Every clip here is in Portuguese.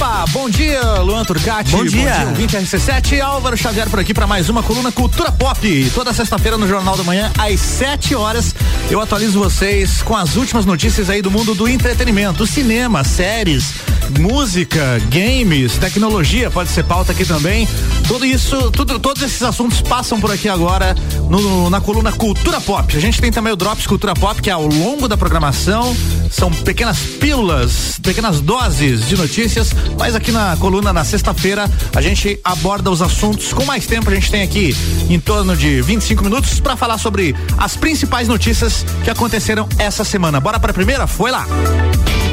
Opa, bom dia, Luan Turcati. Bom dia. Bom dia, 20 RC7. Álvaro Xavier por aqui para mais uma coluna Cultura Pop. Toda sexta-feira no Jornal da Manhã, às 7 horas, eu atualizo vocês com as últimas notícias aí do mundo do entretenimento, cinema, séries, música, games, tecnologia, pode ser pauta aqui também. Tudo isso, tudo, todos esses assuntos passam por aqui agora no, na coluna Cultura Pop. A gente tem também o Drops Cultura Pop, que é ao longo da programação são pequenas pílulas, pequenas doses de notícias, mas aqui na coluna na sexta-feira a gente aborda os assuntos com mais tempo. A gente tem aqui em torno de 25 minutos para falar sobre as principais notícias que aconteceram essa semana. Bora para a primeira? Foi lá. Começando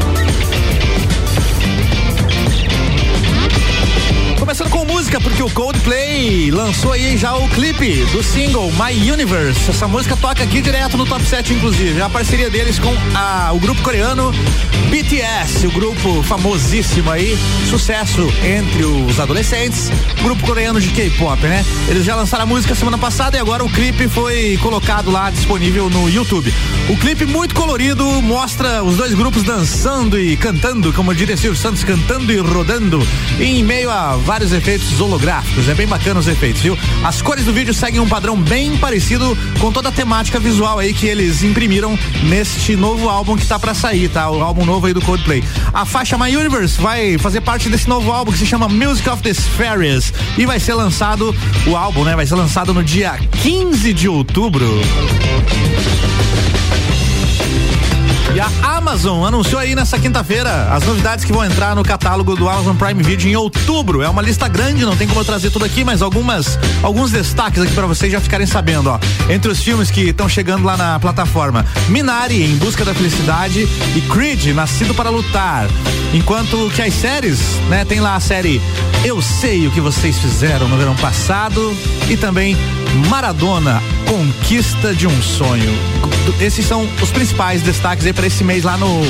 música, porque o Coldplay lançou aí já o clipe do single My Universe. Essa música toca aqui direto no top 7, inclusive. A parceria deles com a, o grupo coreano BTS, o grupo famosíssimo aí, sucesso entre os adolescentes, grupo coreano de K-pop, né? Eles já lançaram a música semana passada e agora o clipe foi colocado lá disponível no YouTube. O clipe muito colorido mostra os dois grupos dançando e cantando, como diria Silvio Santos, cantando e rodando em meio a vários efeitos holográficos. É bem bacana os efeitos, viu? As cores do vídeo seguem um padrão bem parecido com toda a temática visual aí que eles imprimiram neste novo álbum que tá para sair, tá? O álbum novo aí do Coldplay. A faixa My Universe vai fazer parte desse novo álbum que se chama Music of the Spheres e vai ser lançado o álbum, né? Vai ser lançado no dia 15 de outubro. Amazon anunciou aí nessa quinta-feira as novidades que vão entrar no catálogo do Amazon Prime Video em outubro. É uma lista grande, não tem como eu trazer tudo aqui, mas algumas alguns destaques aqui para vocês já ficarem sabendo, ó. Entre os filmes que estão chegando lá na plataforma: Minari em busca da felicidade e Creed, Nascido para lutar. Enquanto que as séries, né, tem lá a série Eu sei o que vocês fizeram no verão passado e também Maradona, Conquista de um Sonho. Esses são os principais destaques aí para esse mês lá no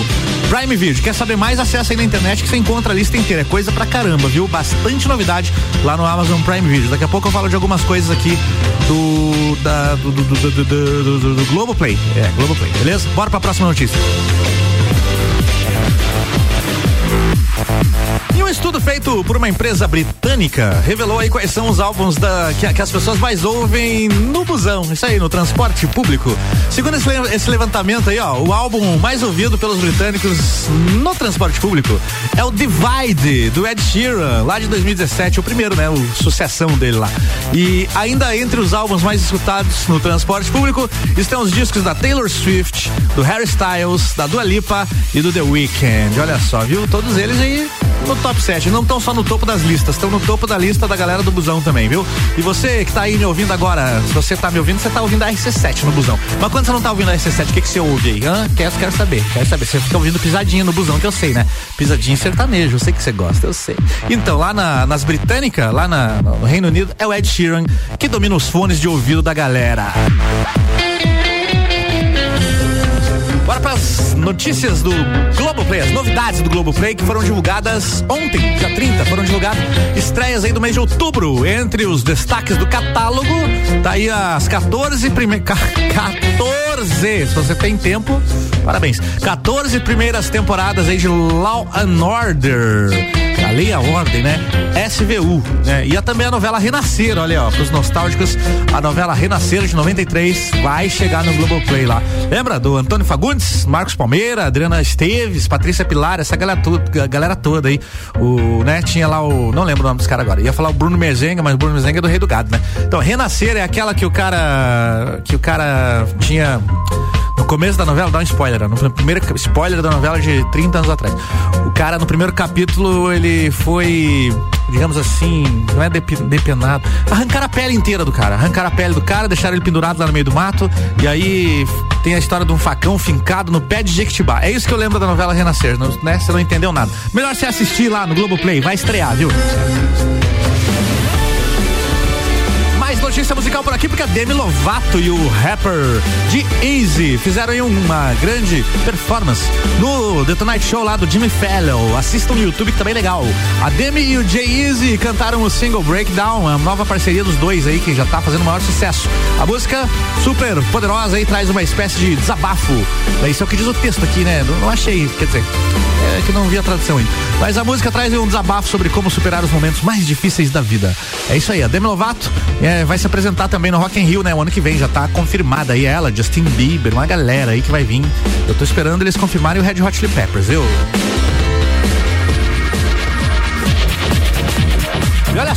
Prime Video. Quer saber mais? Acessa aí na internet que você encontra a lista inteira. É coisa pra caramba, viu? Bastante novidade lá no Amazon Prime Video. Daqui a pouco eu falo de algumas coisas aqui do da, do, do, do, do, do, do, do Globoplay. É, Globoplay, beleza? Bora pra próxima notícia. Um estudo feito por uma empresa britânica revelou aí quais são os álbuns da, que, que as pessoas mais ouvem no busão, isso aí, no transporte público. Segundo esse, esse levantamento aí, ó, o álbum mais ouvido pelos britânicos no transporte público é o Divide, do Ed Sheeran, lá de 2017, o primeiro, né, o sucessão dele lá. E ainda entre os álbuns mais escutados no transporte público estão os discos da Taylor Swift, do Harry Styles, da Dua Lipa e do The Weeknd. Olha só, viu? Todos eles aí no top 7. Não estão só no topo das listas, estão no topo da lista da galera do busão também, viu? E você que tá aí me ouvindo agora, se você tá me ouvindo, você tá ouvindo a RC7 no busão. Mas quando você não tá ouvindo a RC7, o que que você ouve aí? Hã? Quero, quero saber, quero saber. Você fica ouvindo pisadinha no busão, que eu sei, né? Pisadinha sertanejo, eu sei que você gosta, eu sei. Então, lá na, nas britânicas, lá na, no Reino Unido, é o Ed Sheeran que domina os fones de ouvido da galera. Bora para as notícias do Globoplay, as novidades do Globoplay que foram divulgadas ontem, dia 30, foram divulgadas estreias aí do mês de outubro. Entre os destaques do catálogo, tá aí as 14 primeiras. 14! Se você tem tempo, parabéns. 14 primeiras temporadas aí de Law and Order. Lei a ordem, né? SVU, né? E também a novela Renascer, olha, ó, pros nostálgicos, a novela Renascer de 93 vai chegar no Globoplay lá. Lembra do Antônio Fagundes, Marcos Palmeira, Adriana Esteves, Patrícia Pilar, essa galera, toda, galera toda aí. O, né, tinha lá o, não lembro o nome dos caras agora. Ia falar o Bruno Mezenga, mas o Bruno Mezenga é do Rei do Gado, né? Então, Renascer é aquela que o cara que o cara tinha no começo da novela, dá um spoiler, no primeiro spoiler da novela de 30 anos atrás. O cara, no primeiro capítulo, ele foi, digamos assim, não é depenado. Arrancar a pele inteira do cara. Arrancar a pele do cara, deixar ele pendurado lá no meio do mato. E aí tem a história de um facão fincado no pé de Jequitibá. É isso que eu lembro da novela Renascer, né? Você não entendeu nada. Melhor você assistir lá no Globoplay, vai estrear, viu? Notícia musical por aqui, porque a Demi Lovato e o rapper de Easy fizeram uma grande performance no The Tonight Show lá do Jimmy Fallon. Assistam no YouTube que tá bem legal. A Demi e o Jay Easy cantaram o single Breakdown, a nova parceria dos dois aí que já tá fazendo maior sucesso. A música super poderosa aí traz uma espécie de desabafo. Isso é o que diz o texto aqui, né? Não, não achei, quer dizer, É que não vi a tradução ainda. Mas a música traz um desabafo sobre como superar os momentos mais difíceis da vida. É isso aí, a Demi Lovato é, vai se apresentar também no Rock in Rio, né? O ano que vem já tá confirmada aí ela, Justin Bieber, uma galera aí que vai vir. Eu tô esperando eles confirmarem o Red Hot Chili Peppers, viu?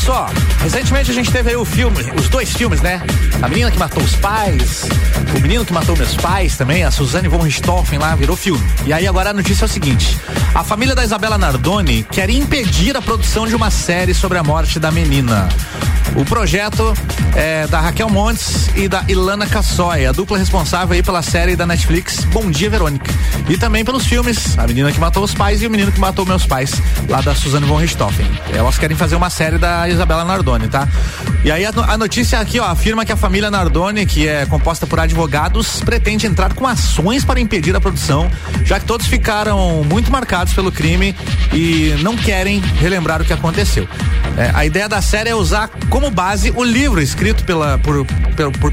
Só, recentemente a gente teve aí o filme, os dois filmes, né? A menina que matou os pais, o menino que matou meus pais também, a Suzane von Richthofen lá, virou filme. E aí agora a notícia é o seguinte: a família da Isabela Nardoni quer impedir a produção de uma série sobre a morte da menina. O projeto é da Raquel Montes e da Ilana Cassoy, a dupla responsável aí pela série da Netflix Bom Dia Verônica. E também pelos filmes A Menina que Matou os Pais e O Menino que Matou Meus Pais, lá da Suzane von Richthofen. Elas querem fazer uma série da Isabela Nardoni, tá? E aí a, a notícia aqui, ó, afirma que a família Nardoni, que é composta por advogados, pretende entrar com ações para impedir a produção, já que todos ficaram muito marcados pelo crime e não querem relembrar o que aconteceu. É, a ideia da série é usar como base o livro escrito pela, por, por, por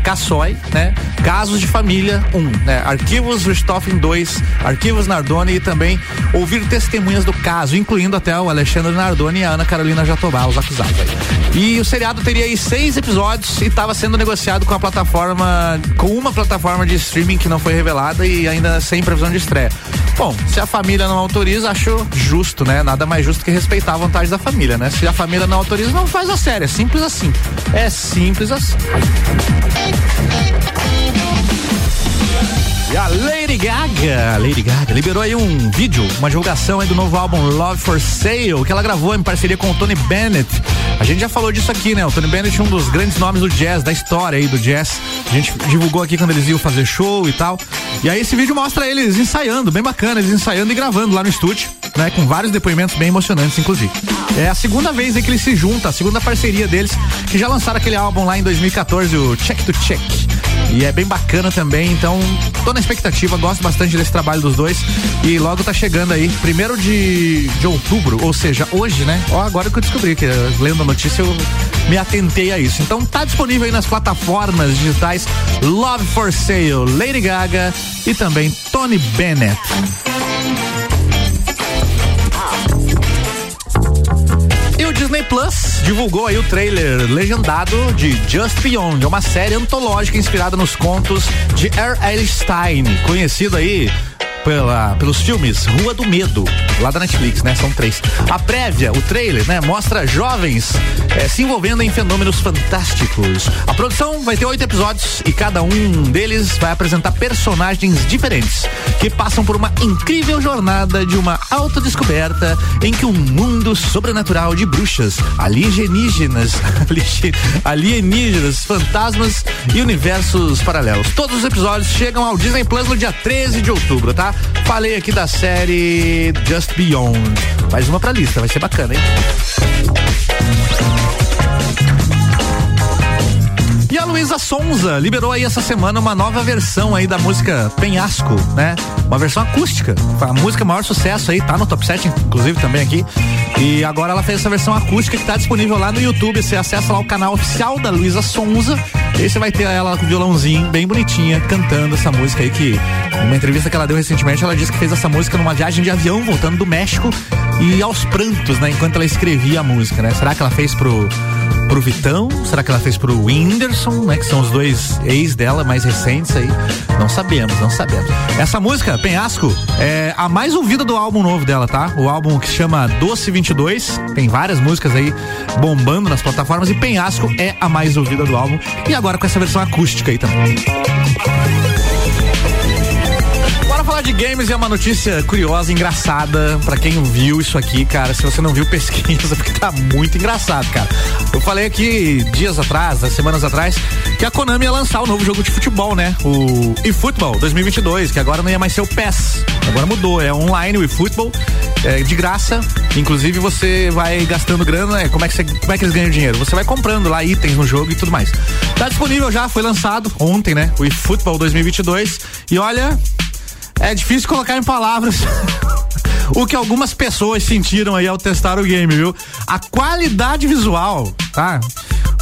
né? Casos de Família 1, né? Arquivos Richthofen 2, Arquivos Nardoni e também ouvir testemunhas do caso, incluindo até o Alexandre Nardoni e a Ana Carolina Jatobá, os acusados aí. E o seriado teria aí seis episódios e estava sendo negociado com a plataforma, com uma plataforma de streaming que não foi revelada e ainda sem previsão de estreia. Bom, se a família não autoriza, acho justo, né? Nada mais justo que respeitar a vontade da família, né? Se a família não autoriza, não faz a série. É simples assim. É simples assim. E a Lady Gaga, Lady Gaga, liberou aí um vídeo, uma divulgação aí do novo álbum Love for Sale, que ela gravou em parceria com o Tony Bennett. A gente já falou disso aqui, né? O Tony Bennett é um dos grandes nomes do jazz, da história aí do jazz. A gente divulgou aqui quando eles iam fazer show e tal. E aí esse vídeo mostra eles ensaiando, bem bacana, eles ensaiando e gravando lá no estúdio, né? Com vários depoimentos bem emocionantes, inclusive. É a segunda vez aí que eles se juntam, a segunda parceria deles, que já lançaram aquele álbum lá em 2014, o Check to Check. E é bem bacana também, então tô na expectativa, gosto bastante desse trabalho dos dois. E logo tá chegando aí, primeiro de, de outubro, ou seja, hoje, né? Ó, agora que eu descobri, que lendo a notícia eu me atentei a isso. Então tá disponível aí nas plataformas digitais Love for Sale, Lady Gaga e também Tony Bennett. Disney Plus divulgou aí o trailer legendado de Just Beyond, uma série antológica inspirada nos contos de R.L. Stein, conhecido aí pela, pelos filmes Rua do Medo, lá da Netflix, né? São três. A prévia, o trailer, né? Mostra jovens é, se envolvendo em fenômenos fantásticos. A produção vai ter oito episódios e cada um deles vai apresentar personagens diferentes que passam por uma incrível jornada de uma autodescoberta em que um mundo sobrenatural de bruxas, alienígenas, alienígenas, fantasmas e universos paralelos. Todos os episódios chegam ao Disney Plus no dia 13 de outubro, tá? Falei aqui da série Just Beyond. Mais uma pra lista, vai ser bacana, hein? Luísa Sonza liberou aí essa semana uma nova versão aí da música Penhasco, né? Uma versão acústica. A música maior sucesso aí, tá no top 7, inclusive também aqui. E agora ela fez essa versão acústica que tá disponível lá no YouTube. Você acessa lá o canal oficial da Luísa Sonza. E aí você vai ter ela com o violãozinho, bem bonitinha, cantando essa música aí que. Numa entrevista que ela deu recentemente, ela disse que fez essa música numa viagem de avião voltando do México e aos prantos, né? Enquanto ela escrevia a música, né? Será que ela fez pro pro Vitão? Será que ela fez pro Whindersson, né? Que são os dois ex dela mais recentes aí. Não sabemos, não sabemos. Essa música, Penhasco, é a mais ouvida do álbum novo dela, tá? O álbum que chama Doce 22. Tem várias músicas aí bombando nas plataformas e Penhasco é a mais ouvida do álbum. E agora com essa versão acústica aí também. Falar de games é uma notícia curiosa, engraçada para quem viu isso aqui, cara. Se você não viu, pesquisa porque tá muito engraçado, cara. Eu falei aqui dias atrás, semanas atrás, que a Konami ia lançar o novo jogo de futebol, né? O eFootball 2022, que agora não ia mais ser o PES. Agora mudou, é online o eFootball, é de graça. Inclusive você vai gastando grana, é, como é que você, como é que eles ganham dinheiro? Você vai comprando lá itens no jogo e tudo mais. Tá disponível já, foi lançado ontem, né? O eFootball 2022 e olha, é difícil colocar em palavras o que algumas pessoas sentiram aí ao testar o game, viu? A qualidade visual, tá?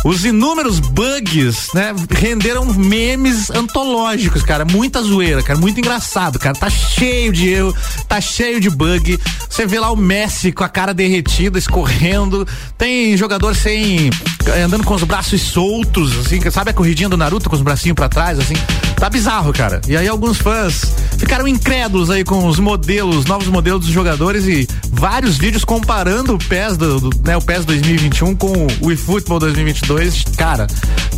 os inúmeros bugs, né, renderam memes antológicos, cara. Muita zoeira, cara. Muito engraçado, cara. Tá cheio de erro, tá cheio de bug. Você vê lá o Messi com a cara derretida, escorrendo. Tem jogador sem. andando com os braços soltos, assim, sabe a corridinha do Naruto com os bracinhos para trás, assim. Tá bizarro, cara. E aí alguns fãs ficaram incrédulos aí com os modelos, novos modelos dos jogadores e vários vídeos comparando o PES do, do né, o PES 2021 com o eFootball 2022. Cara,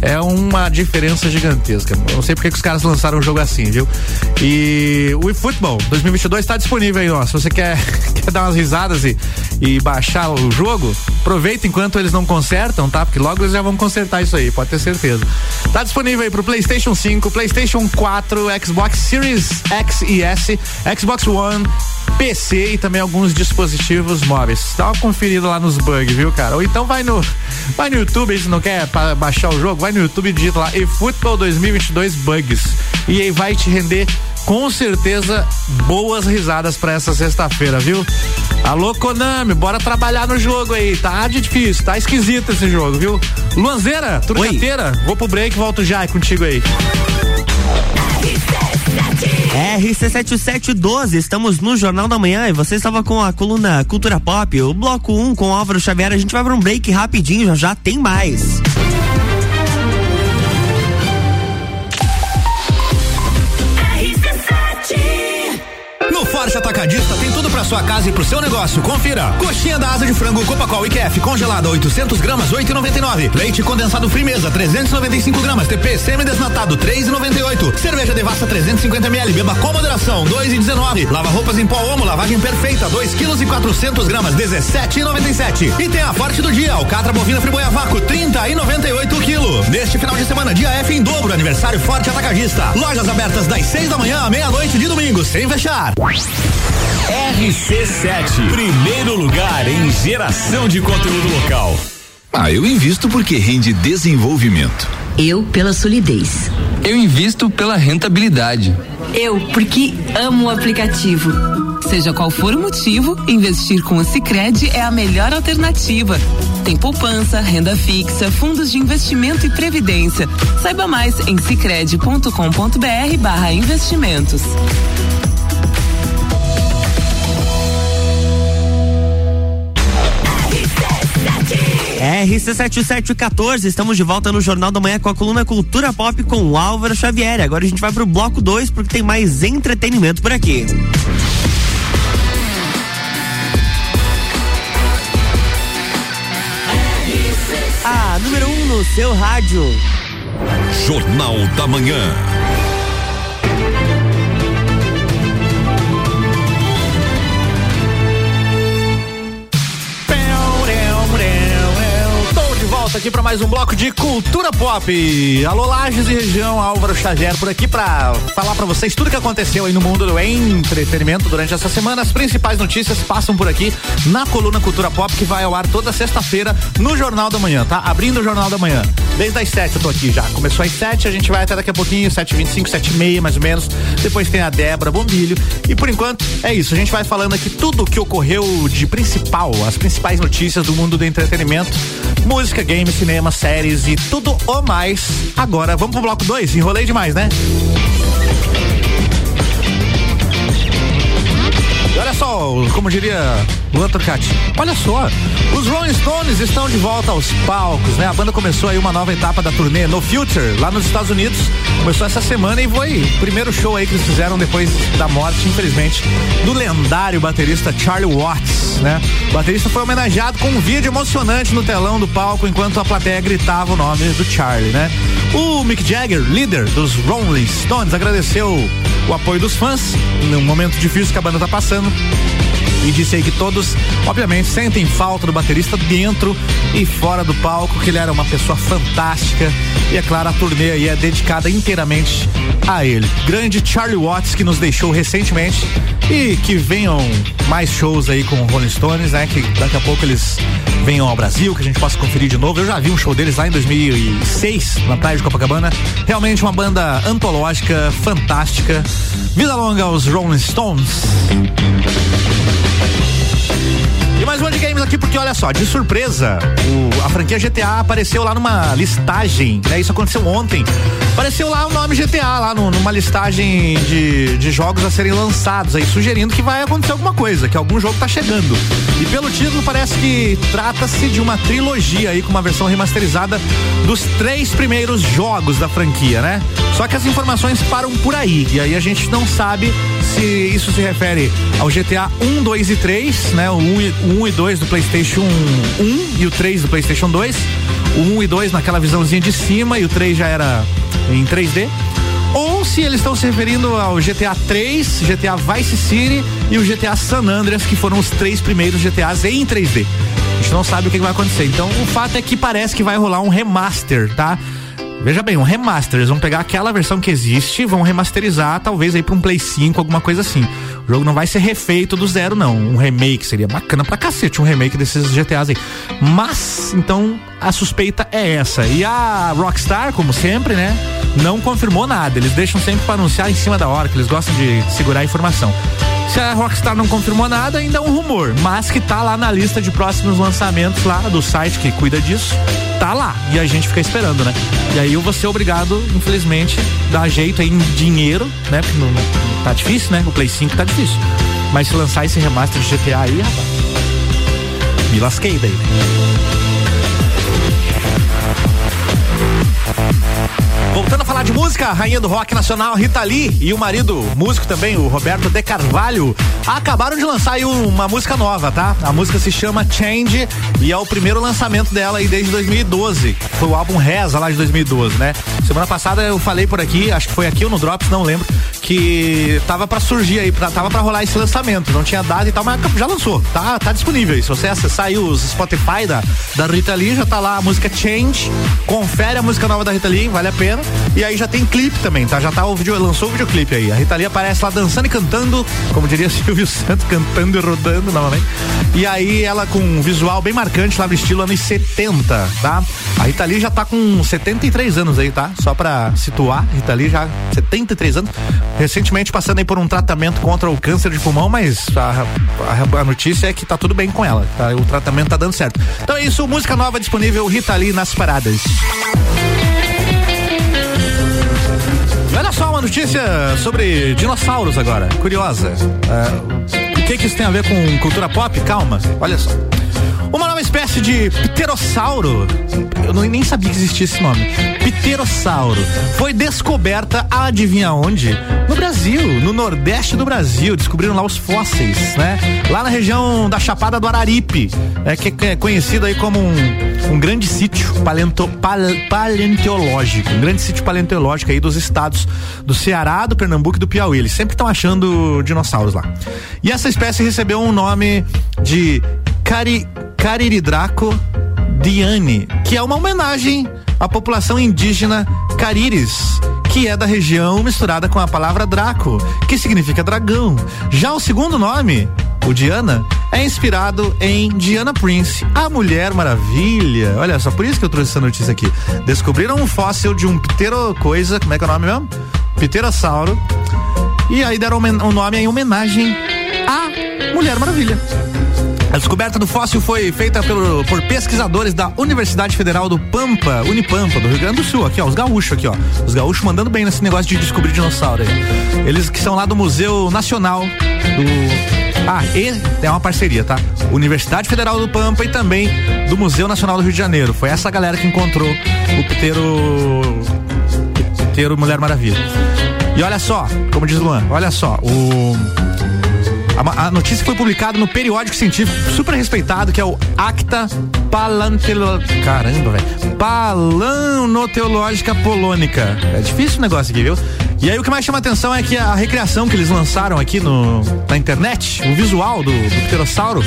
é uma diferença gigantesca. Não sei porque que os caras lançaram um jogo assim, viu? E o eFootball 2022 está disponível aí, ó. Se você quer, quer dar umas risadas e, e baixar o jogo, aproveita enquanto eles não consertam, tá? Porque logo eles já vão consertar isso aí, pode ter certeza. Tá disponível aí pro PlayStation 5, PlayStation 4, Xbox Series X e S, Xbox One, PC e também alguns dispositivos móveis. Dá uma conferida lá nos bugs, viu, cara? Ou então vai no vai no YouTube, se não quer baixar o jogo, vai no YouTube e digita lá eFootball 2022 Bugs. E aí vai te render com certeza boas risadas para essa sexta-feira, viu? Alô Konami, bora trabalhar no jogo aí, tá difícil, tá esquisito esse jogo, viu? Luanzeira, turcateira, vou pro break, volto já é contigo aí. RC7712, estamos no Jornal da Manhã e você estava com a coluna Cultura Pop, o bloco 1 um com Álvaro Xavier. A gente vai para um break rapidinho, já já tem mais. Forte Atacadista sua casa e pro seu negócio. Confira. Coxinha da asa de frango Copacol e Kef congelada 800 gramas 8,99. Leite condensado Frimeza 395 gramas. TP semi desnatado 3,98. Cerveja Devassa 350 ml. Beba com moderação 2,19. Lava roupas em pó Omo lavagem perfeita 2 quilos e 400 gramas 17,97. E tem a forte do dia alcatra bovina friboia vácuo 30 e 98 quilo. Neste final de semana dia F em dobro aniversário Forte Atacadista. Lojas abertas das 6 da manhã à meia-noite de domingo sem fechar. RC7, primeiro lugar em geração de conteúdo local. Ah, eu invisto porque rende desenvolvimento. Eu pela solidez. Eu invisto pela rentabilidade. Eu porque amo o aplicativo. Seja qual for o motivo, investir com o Sicredi é a melhor alternativa. Tem poupança, renda fixa, fundos de investimento e previdência. Saiba mais em sicredi.com.br/barra investimentos. RC7714, estamos de volta no Jornal da Manhã com a coluna Cultura Pop com o Álvaro Xavier. Agora a gente vai pro bloco 2 porque tem mais entretenimento por aqui. A número 1 um no seu rádio. Jornal da Manhã. Volta aqui para mais um bloco de cultura pop. Alô Lages e região, Álvaro Xavier por aqui para falar para vocês tudo que aconteceu aí no mundo do entretenimento durante essa semana. As principais notícias passam por aqui na coluna Cultura Pop que vai ao ar toda sexta-feira no Jornal da Manhã, tá? Abrindo o Jornal da Manhã. Desde as sete eu tô aqui já. Começou às sete, a gente vai até daqui a pouquinho, sete vinte e cinco, sete e meia mais ou menos. Depois tem a Débora Bombilho e por enquanto é isso. A gente vai falando aqui tudo o que ocorreu de principal, as principais notícias do mundo do entretenimento, música, game games, cinema, séries e tudo o mais. Agora, vamos pro bloco 2? Enrolei demais, né? Olha só, como diria Luan Turcati, olha só, os Rolling Stones estão de volta aos palcos, né? A banda começou aí uma nova etapa da turnê No Future, lá nos Estados Unidos. Começou essa semana e foi o primeiro show aí que eles fizeram depois da morte, infelizmente, do lendário baterista Charlie Watts, né? O baterista foi homenageado com um vídeo emocionante no telão do palco enquanto a plateia gritava o nome do Charlie, né? O Mick Jagger, líder dos Rolling Stones, agradeceu o apoio dos fãs. Num momento difícil que a banda tá passando e disse aí que todos, obviamente, sentem falta do baterista dentro e fora do palco, que ele era uma pessoa fantástica. E é claro, a turnê aí é dedicada inteiramente a ele. Grande Charlie Watts que nos deixou recentemente e que venham mais shows aí com Rolling Stones, né? Que daqui a pouco eles venham ao Brasil, que a gente possa conferir de novo. Eu já vi um show deles lá em 2006 na praia de Copacabana. Realmente uma banda antológica, fantástica. Vida longa aos Rolling Stones. Mais uma de games aqui porque que olha só, de surpresa, o, a franquia GTA apareceu lá numa listagem, né? Isso aconteceu ontem. Apareceu lá o nome GTA, lá no, numa listagem de, de jogos a serem lançados aí, sugerindo que vai acontecer alguma coisa, que algum jogo tá chegando. E pelo título parece que trata-se de uma trilogia aí com uma versão remasterizada dos três primeiros jogos da franquia, né? Só que as informações param por aí. E aí a gente não sabe se isso se refere ao GTA 1, 2 e 3, né? O 1 e, o 1 e 2 do PlayStation 1 e o 3 do PlayStation 2. O 1 e 2 naquela visãozinha de cima e o 3 já era em 3D ou se eles estão se referindo ao GTA 3, GTA Vice City e o GTA San Andreas, que foram os três primeiros GTAs em 3D. A gente não sabe o que vai acontecer. Então, o fato é que parece que vai rolar um remaster, tá? Veja bem, um remaster. Eles vão pegar aquela versão que existe, vão remasterizar, talvez aí pra um Play 5, alguma coisa assim. O jogo não vai ser refeito do zero, não. Um remake seria bacana pra cacete, um remake desses GTAs aí. Mas, então, a suspeita é essa. E a Rockstar, como sempre, né? Não confirmou nada. Eles deixam sempre pra anunciar em cima da hora, que eles gostam de segurar a informação. Se a Rockstar não confirmou nada, ainda é um rumor, mas que tá lá na lista de próximos lançamentos lá do site que cuida disso, tá lá. E a gente fica esperando, né? E aí eu vou ser obrigado, infelizmente, dar jeito aí em dinheiro, né? Porque não, tá difícil, né? O Play 5 tá difícil. Mas se lançar esse remaster de GTA aí, rapaz, me lasquei daí. Voltando a falar de música, a rainha do rock nacional Rita Lee e o marido, músico também, o Roberto De Carvalho, acabaram de lançar uma música nova, tá? A música se chama Change e é o primeiro lançamento dela aí desde 2012. Foi o álbum Reza lá de 2012, né? Semana passada eu falei por aqui, acho que foi aqui ou no Drops, não lembro, que tava para surgir aí, pra, tava para rolar esse lançamento, não tinha data e tal, mas já lançou, tá, tá disponível. Se você acessar aí os Spotify da, da Rita Lee, já tá lá a música Change, confere a música nova da Rita Lee, vale a pena. E aí já tem clipe também, tá? Já tá o vídeo, lançou o videoclipe aí. A Rita Lee aparece lá dançando e cantando, como diria Silvio Santos, cantando e rodando novamente. E aí ela com um visual bem marcante lá no estilo anos 70, tá? A Rita Lee já tá com 73 anos aí, tá? Só pra situar, Rita Lee já 73 anos. Recentemente passando aí por um tratamento contra o câncer de pulmão, mas a, a, a notícia é que tá tudo bem com ela, tá? O tratamento tá dando certo. Então é isso, música nova disponível, Rita Lee nas paradas. Olha só uma notícia sobre dinossauros agora, curiosa. Uh, o que que isso tem a ver com cultura pop? Calma, olha só. Uma nova espécie de pterossauro, eu nem sabia que existia esse nome. Pterossauro foi descoberta, adivinha onde? No Brasil, no nordeste do Brasil. Descobriram lá os fósseis, né? Lá na região da Chapada do Araripe, é, que é conhecido aí como um, um grande sítio palento, pal, paleontológico, um grande sítio paleontológico aí dos estados do Ceará, do Pernambuco e do Piauí. Eles sempre estão achando dinossauros lá. E essa espécie recebeu um nome de Cari, Cariridraco Diane, que é uma homenagem à população indígena Cariris, que é da região misturada com a palavra Draco, que significa dragão. Já o segundo nome, o Diana, é inspirado em Diana Prince, a Mulher Maravilha. Olha só, por isso que eu trouxe essa notícia aqui. Descobriram um fóssil de um ptero coisa, como é que é o nome mesmo? Pterossauro. E aí deram um nome em homenagem à Mulher Maravilha. A descoberta do fóssil foi feita pelo, por pesquisadores da Universidade Federal do Pampa, Unipampa, do Rio Grande do Sul, aqui ó, os gaúchos aqui ó, os gaúchos mandando bem nesse negócio de descobrir dinossauro aí. Eles que são lá do Museu Nacional do ah, e é uma parceria, tá? Universidade Federal do Pampa e também do Museu Nacional do Rio de Janeiro. Foi essa galera que encontrou o piteiro piteiro Mulher Maravilha. E olha só, como diz Luan, olha só, o a, a, notícia foi publicada no periódico científico super respeitado, que é o Acta Palantelo... Caramba, velho. Palanoteológica Polônica. É difícil o negócio aqui, viu? E aí o que mais chama atenção é que a recriação que eles lançaram aqui no, na internet, o visual do, do pterossauro,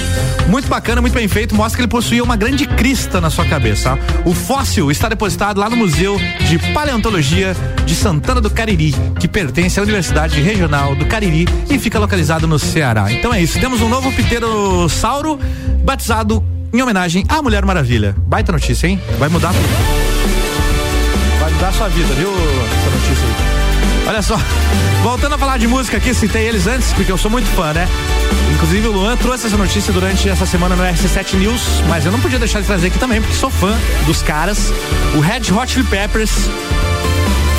muito bacana, muito bem feito, mostra que ele possuía uma grande crista na sua cabeça. O fóssil está depositado lá no Museu de Paleontologia de Santana do Cariri, que pertence à Universidade Regional do Cariri e fica localizado no Ceará. Então é isso, temos um novo pterossauro batizado em homenagem à Mulher Maravilha. Baita notícia, hein? Vai mudar Vai mudar a sua vida, viu? Essa notícia aí. Olha só, voltando a falar de música aqui, citei eles antes, porque eu sou muito fã, né? Inclusive o Luan trouxe essa notícia durante essa semana no RC7 News, mas eu não podia deixar de trazer aqui também, porque sou fã dos caras. O Red Hot Chili Peppers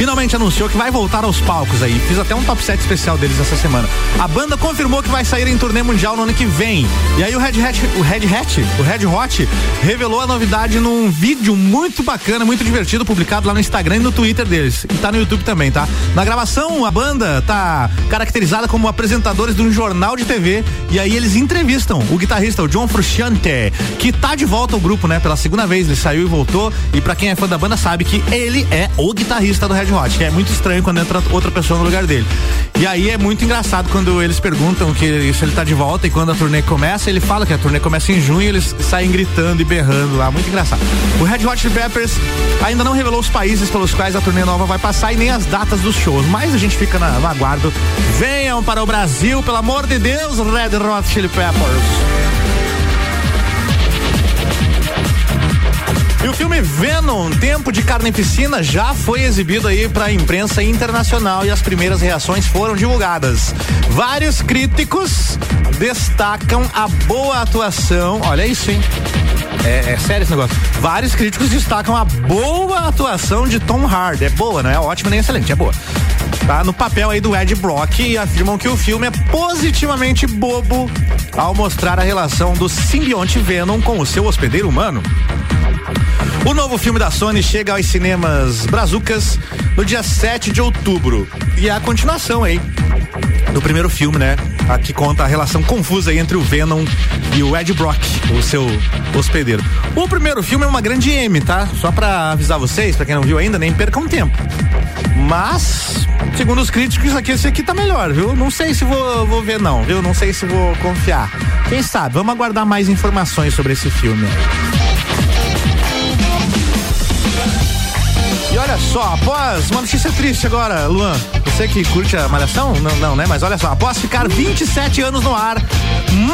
finalmente anunciou que vai voltar aos palcos aí. Fiz até um top 7 especial deles essa semana. A banda confirmou que vai sair em turnê mundial no ano que vem. E aí o Red Hat, o Red Hat, o Red Hot revelou a novidade num vídeo muito bacana, muito divertido, publicado lá no Instagram e no Twitter deles. E tá no YouTube também, tá? Na gravação, a banda tá caracterizada como apresentadores de um jornal de TV. E aí eles entrevistam o guitarrista, o John Frusciante, que tá de volta ao grupo, né? Pela segunda vez. Ele saiu e voltou. E para quem é fã da banda sabe que ele é o guitarrista do Red Hot, que é muito estranho quando entra outra pessoa no lugar dele. E aí é muito engraçado quando eles perguntam que se ele tá de volta e quando a turnê começa, ele fala que a turnê começa em junho e eles saem gritando e berrando lá, muito engraçado. O Red Hot Chili Peppers ainda não revelou os países pelos quais a turnê nova vai passar e nem as datas dos shows, mas a gente fica na, no aguardo. Venham para o Brasil, pelo amor de Deus, Red Hot Chili Peppers. E o filme Venom, Tempo de Carnificina, já foi exibido aí para a imprensa internacional e as primeiras reações foram divulgadas. Vários críticos destacam a boa atuação. Olha isso, hein? É, é, sério esse negócio. Vários críticos destacam a boa atuação de Tom Hardy. É boa, não é ótima nem excelente, é boa. Tá no papel aí do Ed Brock e afirmam que o filme é positivamente bobo ao mostrar a relação do simbionte Venom com o seu hospedeiro humano. O novo filme da Sony chega aos cinemas Brazucas no dia 7 de outubro. E é a continuação aí do primeiro filme, né? A que conta a relação confusa entre o Venom e o Ed Brock, o seu hospedeiro. O primeiro filme é uma grande M, tá? Só pra avisar vocês, pra quem não viu ainda, nem percam tempo. Mas, segundo os críticos, aqui esse aqui tá melhor, viu? Não sei se vou, vou ver não, viu? Não sei se vou confiar. Quem sabe? Vamos aguardar mais informações sobre esse filme. Olha só, após uma notícia triste agora, Luan. Você que curte a Malhação? Não, não, né? Mas olha só, após ficar 27 anos no ar,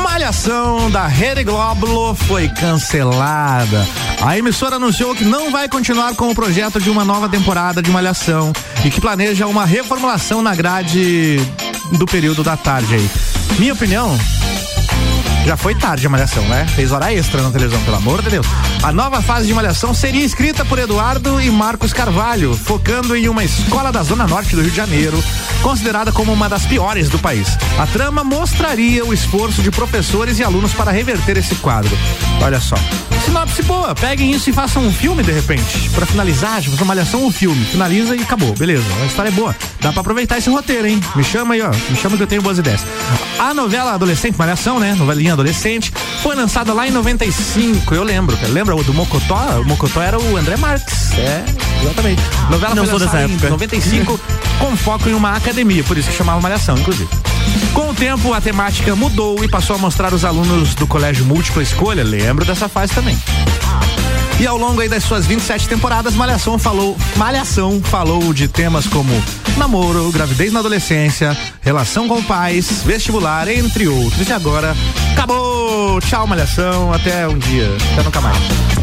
Malhação da Rede Globo foi cancelada. A emissora anunciou que não vai continuar com o projeto de uma nova temporada de Malhação e que planeja uma reformulação na grade do período da tarde aí. Minha opinião, já foi tarde a Malhação, né? Fez hora extra na televisão, pelo amor de Deus. A nova fase de Malhação seria escrita por Eduardo e Marcos Carvalho, focando em uma escola da Zona Norte do Rio de Janeiro, considerada como uma das piores do país. A trama mostraria o esforço de professores e alunos para reverter esse quadro. Olha só. Sinopse boa, peguem isso e façam um filme de repente. Para finalizar, tipo, Malhação um filme. Finaliza e acabou, beleza. A história é boa. Dá pra aproveitar esse roteiro, hein? Me chama aí, ó. Me chama que eu tenho boas ideias. A novela adolescente Malhação, né? Novelinha adolescente, foi lançada lá em 95. Eu lembro. Lembra o do Mocotó? O Mocotó era o André Marques. É, exatamente. Novela Não foi lançada em época. 95, com foco em uma academia, por isso que chamava Malhação, inclusive. Com o tempo, a temática mudou e passou a mostrar os alunos do colégio múltipla escolha. Lembro dessa fase também. E ao longo aí das suas 27 temporadas, Malhação falou, Malhação falou de temas como namoro, gravidez na adolescência, relação com pais, vestibular, entre outros. E agora, acabou! Tchau, Malhação, até um dia, até nunca mais.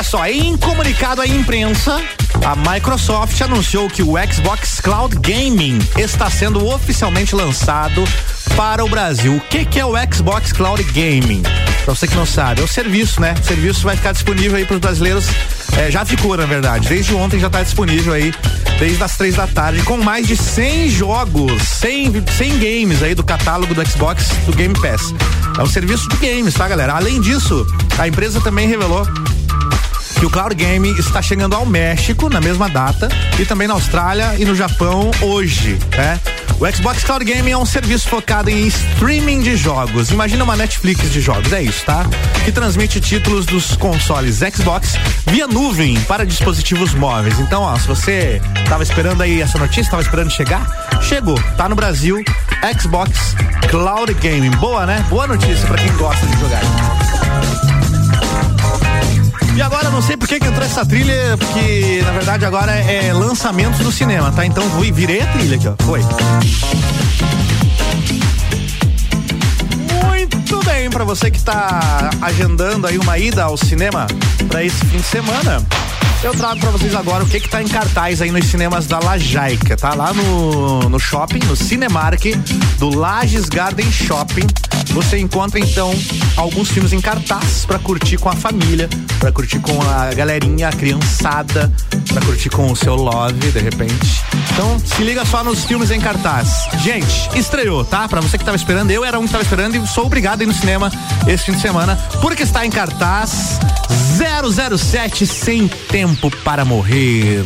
Olha só, em comunicado à imprensa, a Microsoft anunciou que o Xbox Cloud Gaming está sendo oficialmente lançado para o Brasil. O que, que é o Xbox Cloud Gaming? Pra você que não sabe, é o serviço, né? O serviço vai ficar disponível aí para os brasileiros. é, já ficou, na verdade. Desde ontem já está disponível aí, desde as três da tarde, com mais de 100 jogos, 100, 100 games aí do catálogo do Xbox do Game Pass. É um serviço de games, tá, galera? Além disso, a empresa também revelou que o Cloud Game está chegando ao México na mesma data e também na Austrália e no Japão hoje, né? O Xbox Cloud Game é um serviço focado em streaming de jogos. Imagina uma Netflix de jogos, é isso, tá? Que transmite títulos dos consoles Xbox via nuvem para dispositivos móveis. Então, ó, se você tava esperando aí essa notícia, tava esperando chegar, chegou. Tá no Brasil, Xbox Cloud Gaming. Boa, né? Boa notícia para quem gosta de jogar. E agora não sei por que entrou essa trilha, porque na verdade agora é lançamentos do cinema, tá? Então fui, virei a trilha aqui, ó. Foi. Muito bem pra você que tá agendando aí uma ida ao cinema para esse fim de semana, eu trago para vocês agora o que que tá em cartaz aí nos cinemas da Lajaica, tá? Lá no, no shopping, no Cinemark do Lages Garden Shopping. Você encontra então alguns filmes em cartaz para curtir com a família, para curtir com a galerinha, a criançada, para curtir com o seu love, de repente. Então, se liga só nos filmes em cartaz. Gente, estreou, tá? Para você que tava esperando, eu era um que tava esperando e sou obrigado a ir no cinema esse fim de semana, porque está em cartaz 007 Sem Tempo para Morrer.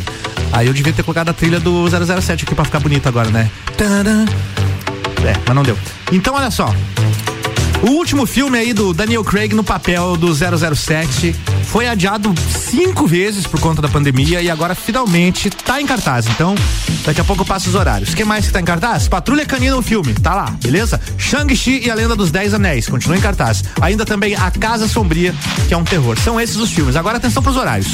Aí eu devia ter colocado a trilha do 007 aqui para ficar bonito agora, né? Tadã. É, mas não deu. Então, olha só. O último filme aí do Daniel Craig no papel do 007 foi adiado cinco vezes por conta da pandemia e agora finalmente tá em cartaz. Então, daqui a pouco eu passo os horários. Quem mais que tá em cartaz? Patrulha Canina o filme, tá lá, beleza? Shang-Chi e a Lenda dos Dez Anéis, continua em cartaz. Ainda também A Casa Sombria, que é um terror. São esses os filmes. Agora atenção pros horários.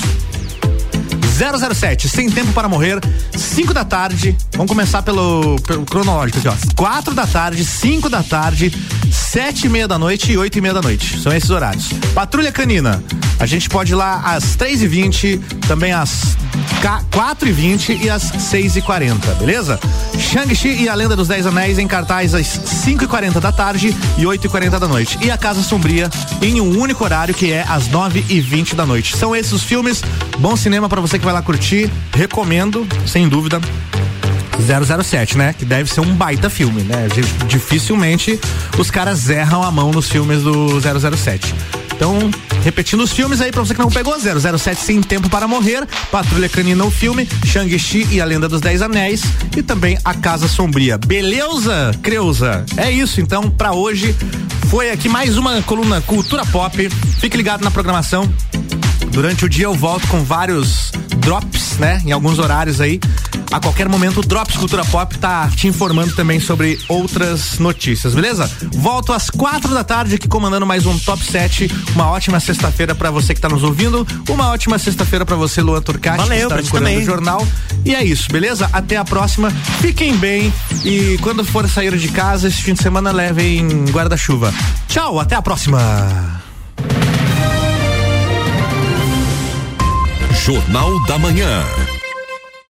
007, Sem Tempo para Morrer, 5 da tarde. Vamos começar pelo, pelo cronológico aqui, ó. 4 da tarde, 5 da tarde, 7 e meia da noite e 8 e meia da noite. São esses horários. Patrulha Canina. A gente pode ir lá às 3 e 20 também às 4 e 20 e às 6 e 40 beleza? Shang-Chi e a Lenda dos Dez Anéis em cartaz às 5 e 40 da tarde e 8 e 40 da noite. E a Casa Sombria em um único horário que é às 9 e 20 da noite. São esses os filmes. Bom cinema para você que vai lá curtir. Recomendo, sem dúvida. 007, né? Que deve ser um baita filme, né? Dificilmente os caras erram a mão nos filmes do 007. Então, repetindo os filmes aí pra você que não pegou: 007 Sem Tempo para Morrer, Patrulha Canina o filme, Shang-Chi e a Lenda dos Dez Anéis e também A Casa Sombria. Beleza, Creuza? É isso então para hoje. Foi aqui mais uma coluna Cultura Pop. Fique ligado na programação. Durante o dia eu volto com vários drops, né? Em alguns horários aí. A qualquer momento o Drops Cultura Pop tá te informando também sobre outras notícias, beleza? Volto às quatro da tarde aqui comandando mais um Top 7. Uma ótima sexta-feira para você que tá nos ouvindo. Uma ótima sexta-feira para você, Luan Turcati, Valeu, que está também. o jornal. E é isso, beleza? Até a próxima. Fiquem bem e quando for sair de casa esse fim de semana levem guarda-chuva. Tchau, até a próxima. Jornal da Manhã.